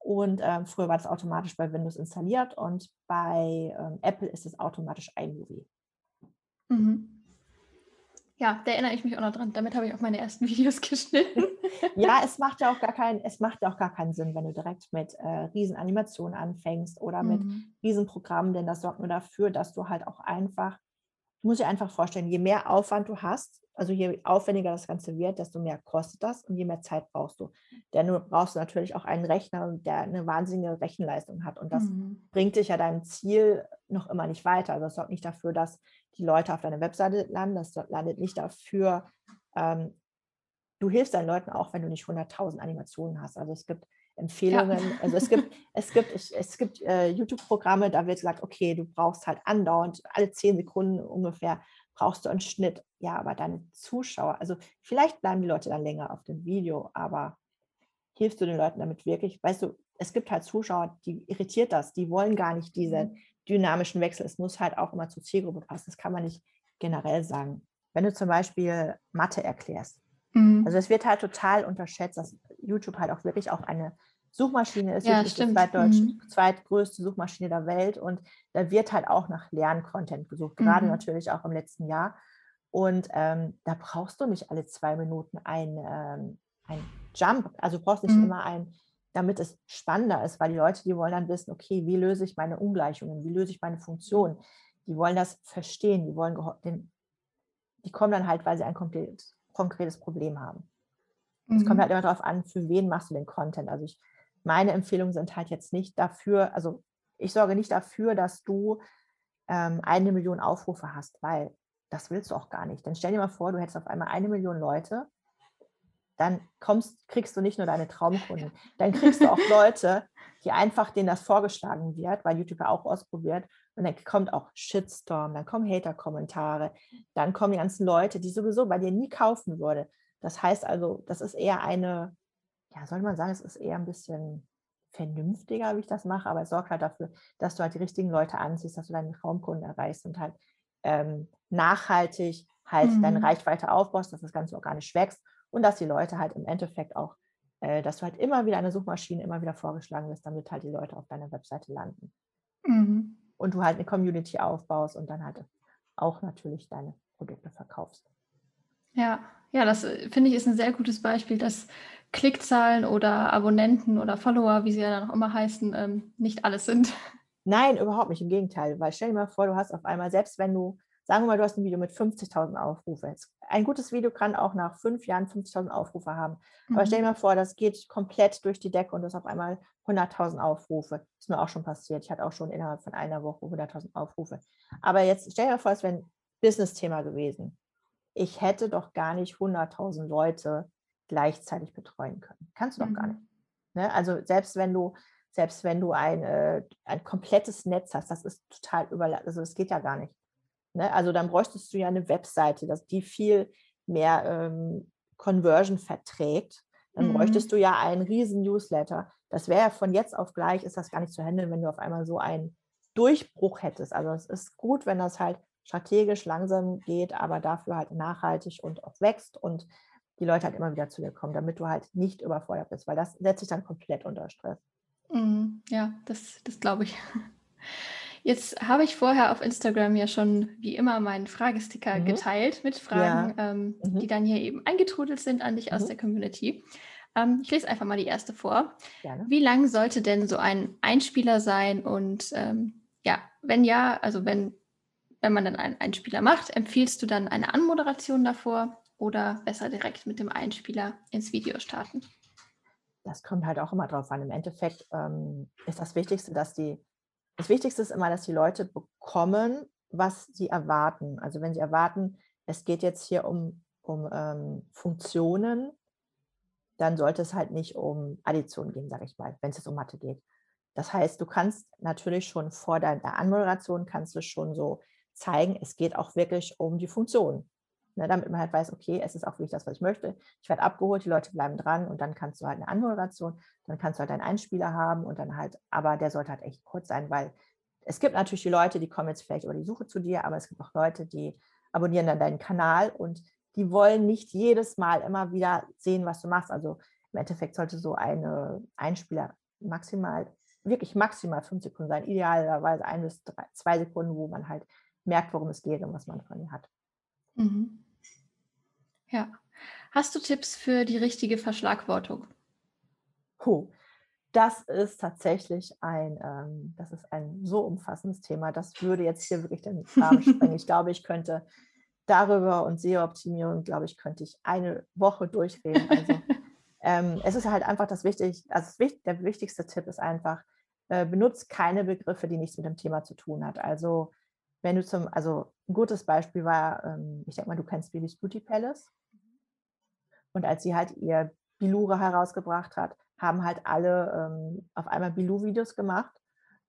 S2: Und ähm, früher war das automatisch bei Windows installiert und bei ähm, Apple ist es automatisch iMovie.
S1: Mhm. Ja, da erinnere ich mich auch noch dran. Damit habe ich auch meine ersten *laughs* Videos geschnitten. *laughs*
S2: ja, es macht ja auch gar keinen, es macht ja auch gar keinen Sinn, wenn du direkt mit äh, Riesenanimationen anfängst oder mhm. mit Riesenprogrammen, denn das sorgt nur dafür, dass du halt auch einfach, du musst dir einfach vorstellen, je mehr Aufwand du hast, also je aufwendiger das Ganze wird, desto mehr kostet das und je mehr Zeit brauchst du. Denn du brauchst natürlich auch einen Rechner, der eine wahnsinnige Rechenleistung hat. Und das mhm. bringt dich ja deinem Ziel noch immer nicht weiter. Also das sorgt nicht dafür, dass die Leute auf deiner Webseite landen. Das landet nicht dafür. Ähm, du hilfst deinen Leuten auch, wenn du nicht 100.000 Animationen hast. Also es gibt Empfehlungen. Ja. Also es gibt, *laughs* es gibt, es gibt äh, YouTube-Programme, da wird gesagt, okay, du brauchst halt andauernd, alle zehn Sekunden ungefähr brauchst du einen Schnitt. Ja, aber deine Zuschauer, also vielleicht bleiben die Leute dann länger auf dem Video, aber hilfst du den Leuten damit wirklich? Weißt du, es gibt halt Zuschauer, die irritiert das, die wollen gar nicht diesen mhm. dynamischen Wechsel. Es muss halt auch immer zur Zielgruppe passen. Das kann man nicht generell sagen. Wenn du zum Beispiel Mathe erklärst, mhm. also es wird halt total unterschätzt, dass YouTube halt auch wirklich auch eine Suchmaschine ist.
S1: Ja.
S2: Die mhm. zweitgrößte Suchmaschine der Welt und da wird halt auch nach Lerncontent gesucht, gerade mhm. natürlich auch im letzten Jahr. Und ähm, da brauchst du nicht alle zwei Minuten ein, ähm, ein Jump, also du brauchst nicht mhm. immer ein, damit es spannender ist, weil die Leute, die wollen dann wissen, okay, wie löse ich meine Ungleichungen, wie löse ich meine Funktion, die wollen das verstehen, die wollen den, die kommen dann halt, weil sie ein konkretes, konkretes Problem haben. Es kommt mhm. halt immer darauf an, für wen machst du den Content. Also ich meine Empfehlungen sind halt jetzt nicht dafür, also ich sorge nicht dafür, dass du ähm, eine Million Aufrufe hast, weil das willst du auch gar nicht. Dann stell dir mal vor, du hättest auf einmal eine Million Leute, dann kommst, kriegst du nicht nur deine Traumkunden, *laughs* dann kriegst du auch Leute, die einfach denen das vorgeschlagen wird, weil YouTube ja auch ausprobiert. Und dann kommt auch Shitstorm, dann kommen Hater-Kommentare, dann kommen die ganzen Leute, die sowieso bei dir nie kaufen würde. Das heißt also, das ist eher eine ja, soll man sagen, es ist eher ein bisschen vernünftiger, wie ich das mache, aber es sorgt halt dafür, dass du halt die richtigen Leute anziehst, dass du deinen Raumkunden erreichst und halt ähm, nachhaltig halt mhm. deine Reichweite aufbaust, dass das Ganze organisch wächst und dass die Leute halt im Endeffekt auch, äh, dass du halt immer wieder eine Suchmaschine immer wieder vorgeschlagen wirst, damit halt die Leute auf deiner Webseite landen. Mhm. Und du halt eine Community aufbaust und dann halt auch natürlich deine Produkte verkaufst.
S1: Ja, ja, das äh, finde ich ist ein sehr gutes Beispiel, dass Klickzahlen oder Abonnenten oder Follower, wie sie ja dann auch immer heißen, ähm, nicht alles sind.
S2: Nein, überhaupt nicht. Im Gegenteil. Weil stell dir mal vor, du hast auf einmal, selbst wenn du, sagen wir mal, du hast ein Video mit 50.000 Aufrufe. Ein gutes Video kann auch nach fünf Jahren 50.000 Aufrufe haben. Mhm. Aber stell dir mal vor, das geht komplett durch die Decke und du hast auf einmal 100.000 Aufrufe. Ist mir auch schon passiert. Ich hatte auch schon innerhalb von einer Woche 100.000 Aufrufe. Aber jetzt stell dir mal vor, es wäre ein Business-Thema gewesen. Ich hätte doch gar nicht 100.000 Leute gleichzeitig betreuen können. Kannst du doch gar
S1: Mhm.
S2: nicht. Ne? Also selbst wenn du, selbst wenn du ein, äh, ein komplettes Netz hast, das ist total überlastet, also das geht ja gar nicht. Ne? Also dann bräuchtest du ja eine Webseite, dass die viel mehr ähm, Conversion verträgt. Dann
S1: Mhm.
S2: bräuchtest du ja einen riesen Newsletter. Das wäre ja von jetzt auf gleich, ist das gar nicht zu handeln, wenn du auf einmal so einen Durchbruch hättest. Also es ist gut, wenn das halt strategisch langsam geht, aber dafür halt nachhaltig und auch wächst und die Leute halt immer wieder zu dir kommen, damit du halt nicht überfordert bist, weil das setzt dich dann komplett unter Stress.
S1: Mhm. Ja, das, das glaube ich. Jetzt habe ich vorher auf Instagram ja schon wie immer meinen Fragesticker
S2: Mhm.
S1: geteilt mit Fragen, ähm,
S2: Mhm.
S1: die dann hier eben eingetrudelt sind an dich aus
S2: Mhm.
S1: der Community. Ähm, ich lese einfach mal die erste vor.
S2: Gerne.
S1: Wie lang sollte denn so ein Einspieler sein? Und ähm, ja, wenn ja, also wenn, wenn man dann einen Einspieler macht, empfiehlst du dann eine Anmoderation davor oder besser direkt mit dem Einspieler ins Video starten?
S2: Das kommt halt auch immer drauf an. Im Endeffekt ähm, ist das Wichtigste, dass die, das Wichtigste ist immer, dass die Leute bekommen, was sie erwarten. Also wenn sie erwarten, es geht jetzt hier um, um ähm, Funktionen, dann sollte es halt nicht um Addition gehen, sage ich mal, wenn es jetzt um Mathe geht. Das heißt, du kannst natürlich schon vor deiner Anmoderation kannst du schon so zeigen, es geht auch wirklich um die Funktion. Ne, damit man halt weiß, okay, es ist auch wirklich das, was ich möchte. Ich werde abgeholt, die Leute bleiben dran und dann kannst du halt eine Anmoderation, dann kannst du halt einen Einspieler haben und dann halt, aber der sollte halt echt kurz sein, weil es gibt natürlich die Leute, die kommen jetzt vielleicht über die Suche zu dir, aber es gibt auch Leute, die abonnieren dann deinen Kanal und die wollen nicht jedes Mal immer wieder sehen, was du machst. Also im Endeffekt sollte so eine Einspieler maximal, wirklich maximal fünf Sekunden sein, idealerweise ein bis drei, zwei Sekunden, wo man halt merkt, worum es geht und was man von dir hat.
S1: Mhm. Ja. Hast du Tipps für die richtige Verschlagwortung?
S2: Puh, das ist tatsächlich ein, ähm, das ist ein so umfassendes Thema. Das würde jetzt hier wirklich den Rahmen sprengen. Ich glaube, ich könnte darüber und SEO-Optimierung, glaube ich, könnte ich eine Woche durchreden. Also *laughs* ähm, es ist halt einfach das Wichtige, also das, der wichtigste Tipp ist einfach, äh, benutzt keine Begriffe, die nichts mit dem Thema zu tun hat. Also wenn du zum, also ein gutes Beispiel war, ähm, ich denke mal, du kennst Bibis Beauty Palace. Und als sie halt ihr Bilura herausgebracht hat, haben halt alle ähm, auf einmal Bilou-Videos gemacht.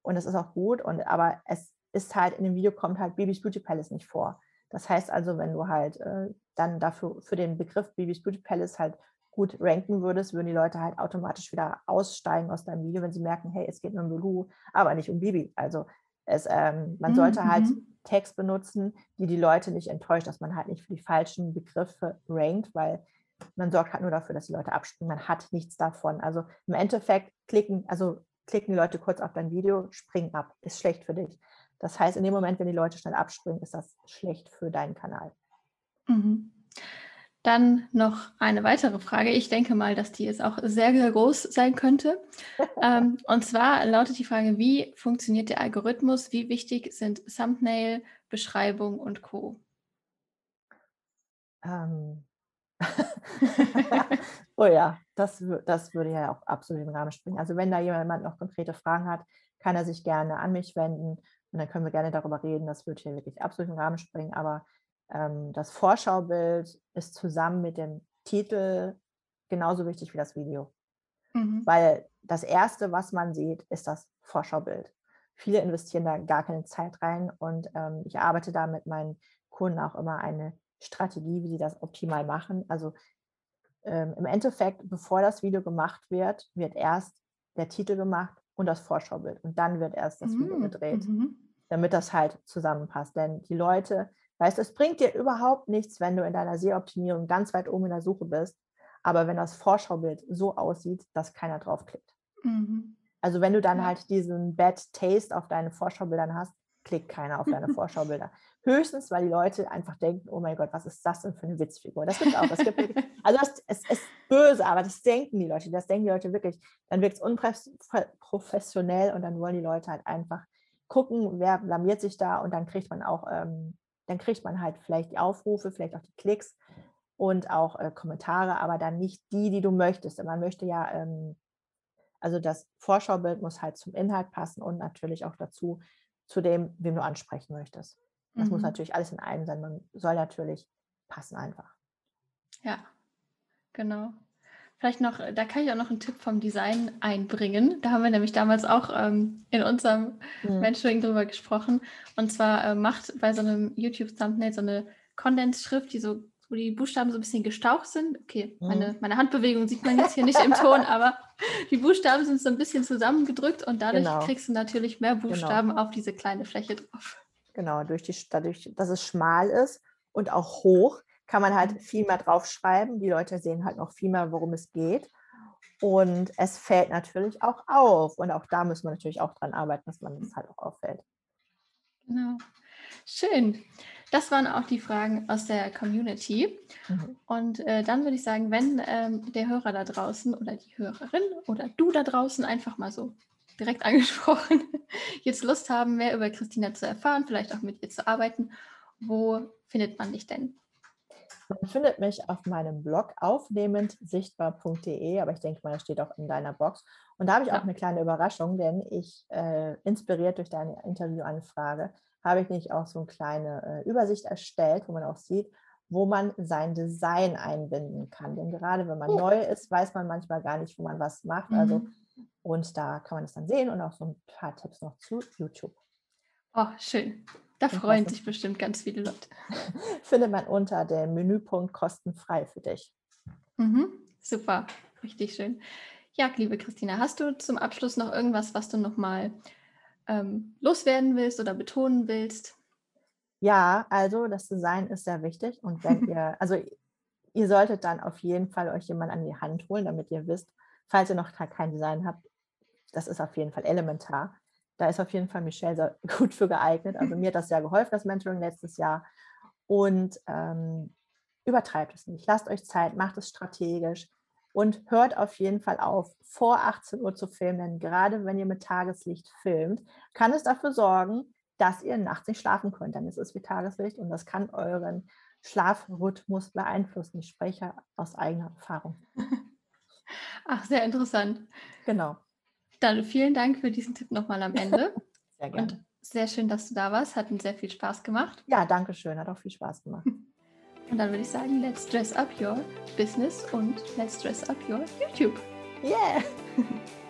S2: Und das ist auch gut. Und aber es ist halt in dem Video kommt halt Bibis Beauty Palace nicht vor. Das heißt also, wenn du halt äh, dann dafür für den Begriff Bibis Beauty Palace halt gut ranken würdest, würden die Leute halt automatisch wieder aussteigen aus deinem Video, wenn sie merken, hey, es geht nur um Bilou, aber nicht um Bibi. Also es, ähm, man sollte halt
S1: Mhm.
S2: Text benutzen, die die Leute nicht enttäuscht, dass man halt nicht für die falschen Begriffe rankt, weil man sorgt halt nur dafür, dass die Leute abspringen. Man hat nichts davon. Also im Endeffekt klicken, also klicken die Leute kurz auf dein Video, springen ab. Ist schlecht für dich. Das heißt, in dem Moment, wenn die Leute schnell abspringen, ist das schlecht für deinen Kanal.
S1: Mhm. Dann noch eine weitere Frage. Ich denke mal, dass die jetzt auch sehr, sehr groß sein könnte. *laughs* ähm, und zwar lautet die Frage, wie funktioniert der Algorithmus? Wie wichtig sind Thumbnail, Beschreibung und Co?
S2: Ähm. *laughs* *laughs* oh ja, das, das würde ja auch absolut den Rahmen springen. Also wenn da jemand noch konkrete Fragen hat, kann er sich gerne an mich wenden und dann können wir gerne darüber reden. Das würde hier wirklich absolut den Rahmen springen. Aber ähm, das Vorschaubild ist zusammen mit dem Titel genauso wichtig wie das Video.
S1: Mhm.
S2: Weil das Erste, was man sieht, ist das Vorschaubild. Viele investieren da gar keine Zeit rein und ähm, ich arbeite da mit meinen Kunden auch immer eine Strategie, wie sie das optimal machen. Also ähm, im Endeffekt, bevor das Video gemacht wird, wird erst der Titel gemacht und das Vorschaubild und dann wird erst das Video
S1: Mhm.
S2: gedreht,
S1: Mhm.
S2: damit das halt zusammenpasst. Denn die Leute, weißt du, es bringt dir überhaupt nichts, wenn du in deiner SEO-Optimierung ganz weit oben in der Suche bist, aber wenn das Vorschaubild so aussieht, dass keiner draufklickt.
S1: Mhm.
S2: Also wenn du dann
S1: Ja.
S2: halt diesen Bad Taste auf deine Vorschaubildern hast, klickt keiner auf deine *laughs* Vorschaubilder. Höchstens, weil die Leute einfach denken, oh mein Gott, was ist das denn für eine Witzfigur? Das gibt auch. Das gibt wirklich, *laughs* also das, es ist böse, aber das denken die Leute. Das denken die Leute wirklich. Dann wirkt es unprofessionell und dann wollen die Leute halt einfach gucken, wer blamiert sich da und dann kriegt man auch, ähm, dann kriegt man halt vielleicht die Aufrufe, vielleicht auch die Klicks und auch äh, Kommentare, aber dann nicht die, die du möchtest. Und man möchte ja ähm, also das Vorschaubild muss halt zum Inhalt passen und natürlich auch dazu, zu dem, wem du ansprechen möchtest. Das muss
S1: Mhm.
S2: natürlich alles in einem sein. Man soll natürlich passen einfach.
S1: Ja, genau. Vielleicht noch, da kann ich auch noch einen Tipp vom Design einbringen. Da haben wir nämlich damals auch ähm, in unserem mhm. Mentoring drüber gesprochen. Und zwar äh, macht bei so einem YouTube-Thumbnail so eine Kondensschrift, die so, wo die Buchstaben so ein bisschen gestaucht sind. Okay, mhm. meine, meine Handbewegung sieht man jetzt hier nicht im Ton, aber die Buchstaben sind so ein bisschen zusammengedrückt und dadurch genau. kriegst du natürlich mehr genau. Buchstaben genau. auf diese kleine Fläche drauf.
S2: Genau, durch die, dadurch, dass es schmal ist und auch hoch, kann man halt mhm. viel mehr draufschreiben. Die Leute sehen halt noch viel mehr, worum es geht. Und es fällt natürlich auch auf. Und auch da müssen wir natürlich auch dran arbeiten, dass man es halt auch auffällt.
S1: Genau. Schön. Das waren auch die Fragen aus der Community. Mhm. Und äh, dann würde ich sagen, wenn ähm, der Hörer da draußen oder die Hörerin oder du da draußen einfach mal so direkt *laughs* angesprochen, jetzt Lust haben, mehr über Christina zu erfahren, vielleicht auch mit ihr zu arbeiten, wo findet man dich denn?
S2: Man findet mich auf meinem Blog aufnehmendsichtbar.de, aber ich denke mal, das steht auch in deiner Box. Und da habe ich auch eine kleine Überraschung, denn ich, äh, inspiriert durch deine Interviewanfrage, habe ich nicht auch so eine kleine äh, Übersicht erstellt, wo man auch sieht, wo man sein Design einbinden kann. Denn gerade wenn man oh. neu ist, weiß man manchmal gar nicht, wo man was macht. Also, mhm. und da kann man es dann sehen und auch so ein paar Tipps noch zu YouTube.
S1: Oh, schön. Da freuen sich bestimmt ganz viele Leute. *laughs*
S2: Findet man unter dem Menüpunkt kostenfrei für dich.
S1: Mhm, super, richtig schön. Ja, liebe Christina, hast du zum Abschluss noch irgendwas, was du nochmal ähm, loswerden willst oder betonen willst?
S2: Ja, also das Design ist sehr wichtig und wenn *laughs* ihr, also ihr solltet dann auf jeden Fall euch jemand an die Hand holen, damit ihr wisst, falls ihr noch kein Design habt, das ist auf jeden Fall elementar da ist auf jeden Fall Michelle sehr *laughs* gut für geeignet. Also mir hat das sehr geholfen, das Mentoring letztes Jahr. Und ähm, übertreibt es nicht. Lasst euch Zeit, macht es strategisch und hört auf jeden Fall auf, vor 18 Uhr zu filmen. Denn gerade wenn ihr mit Tageslicht filmt, kann es dafür sorgen, dass ihr nachts nicht schlafen könnt. Dann ist es wie Tageslicht und das kann euren Schlafrhythmus beeinflussen. Ich spreche aus eigener Erfahrung. *laughs*
S1: Ach, sehr interessant.
S2: Genau.
S1: Dann vielen Dank für diesen Tipp nochmal am Ende. *laughs* Sehr gerne. Und sehr schön, dass du da warst. Hat uns sehr viel Spaß gemacht.
S2: Ja, danke schön. Hat auch viel Spaß gemacht. *laughs*
S1: Und dann würde ich sagen, let's dress up your business und let's dress up your YouTube.
S2: Yeah! *laughs*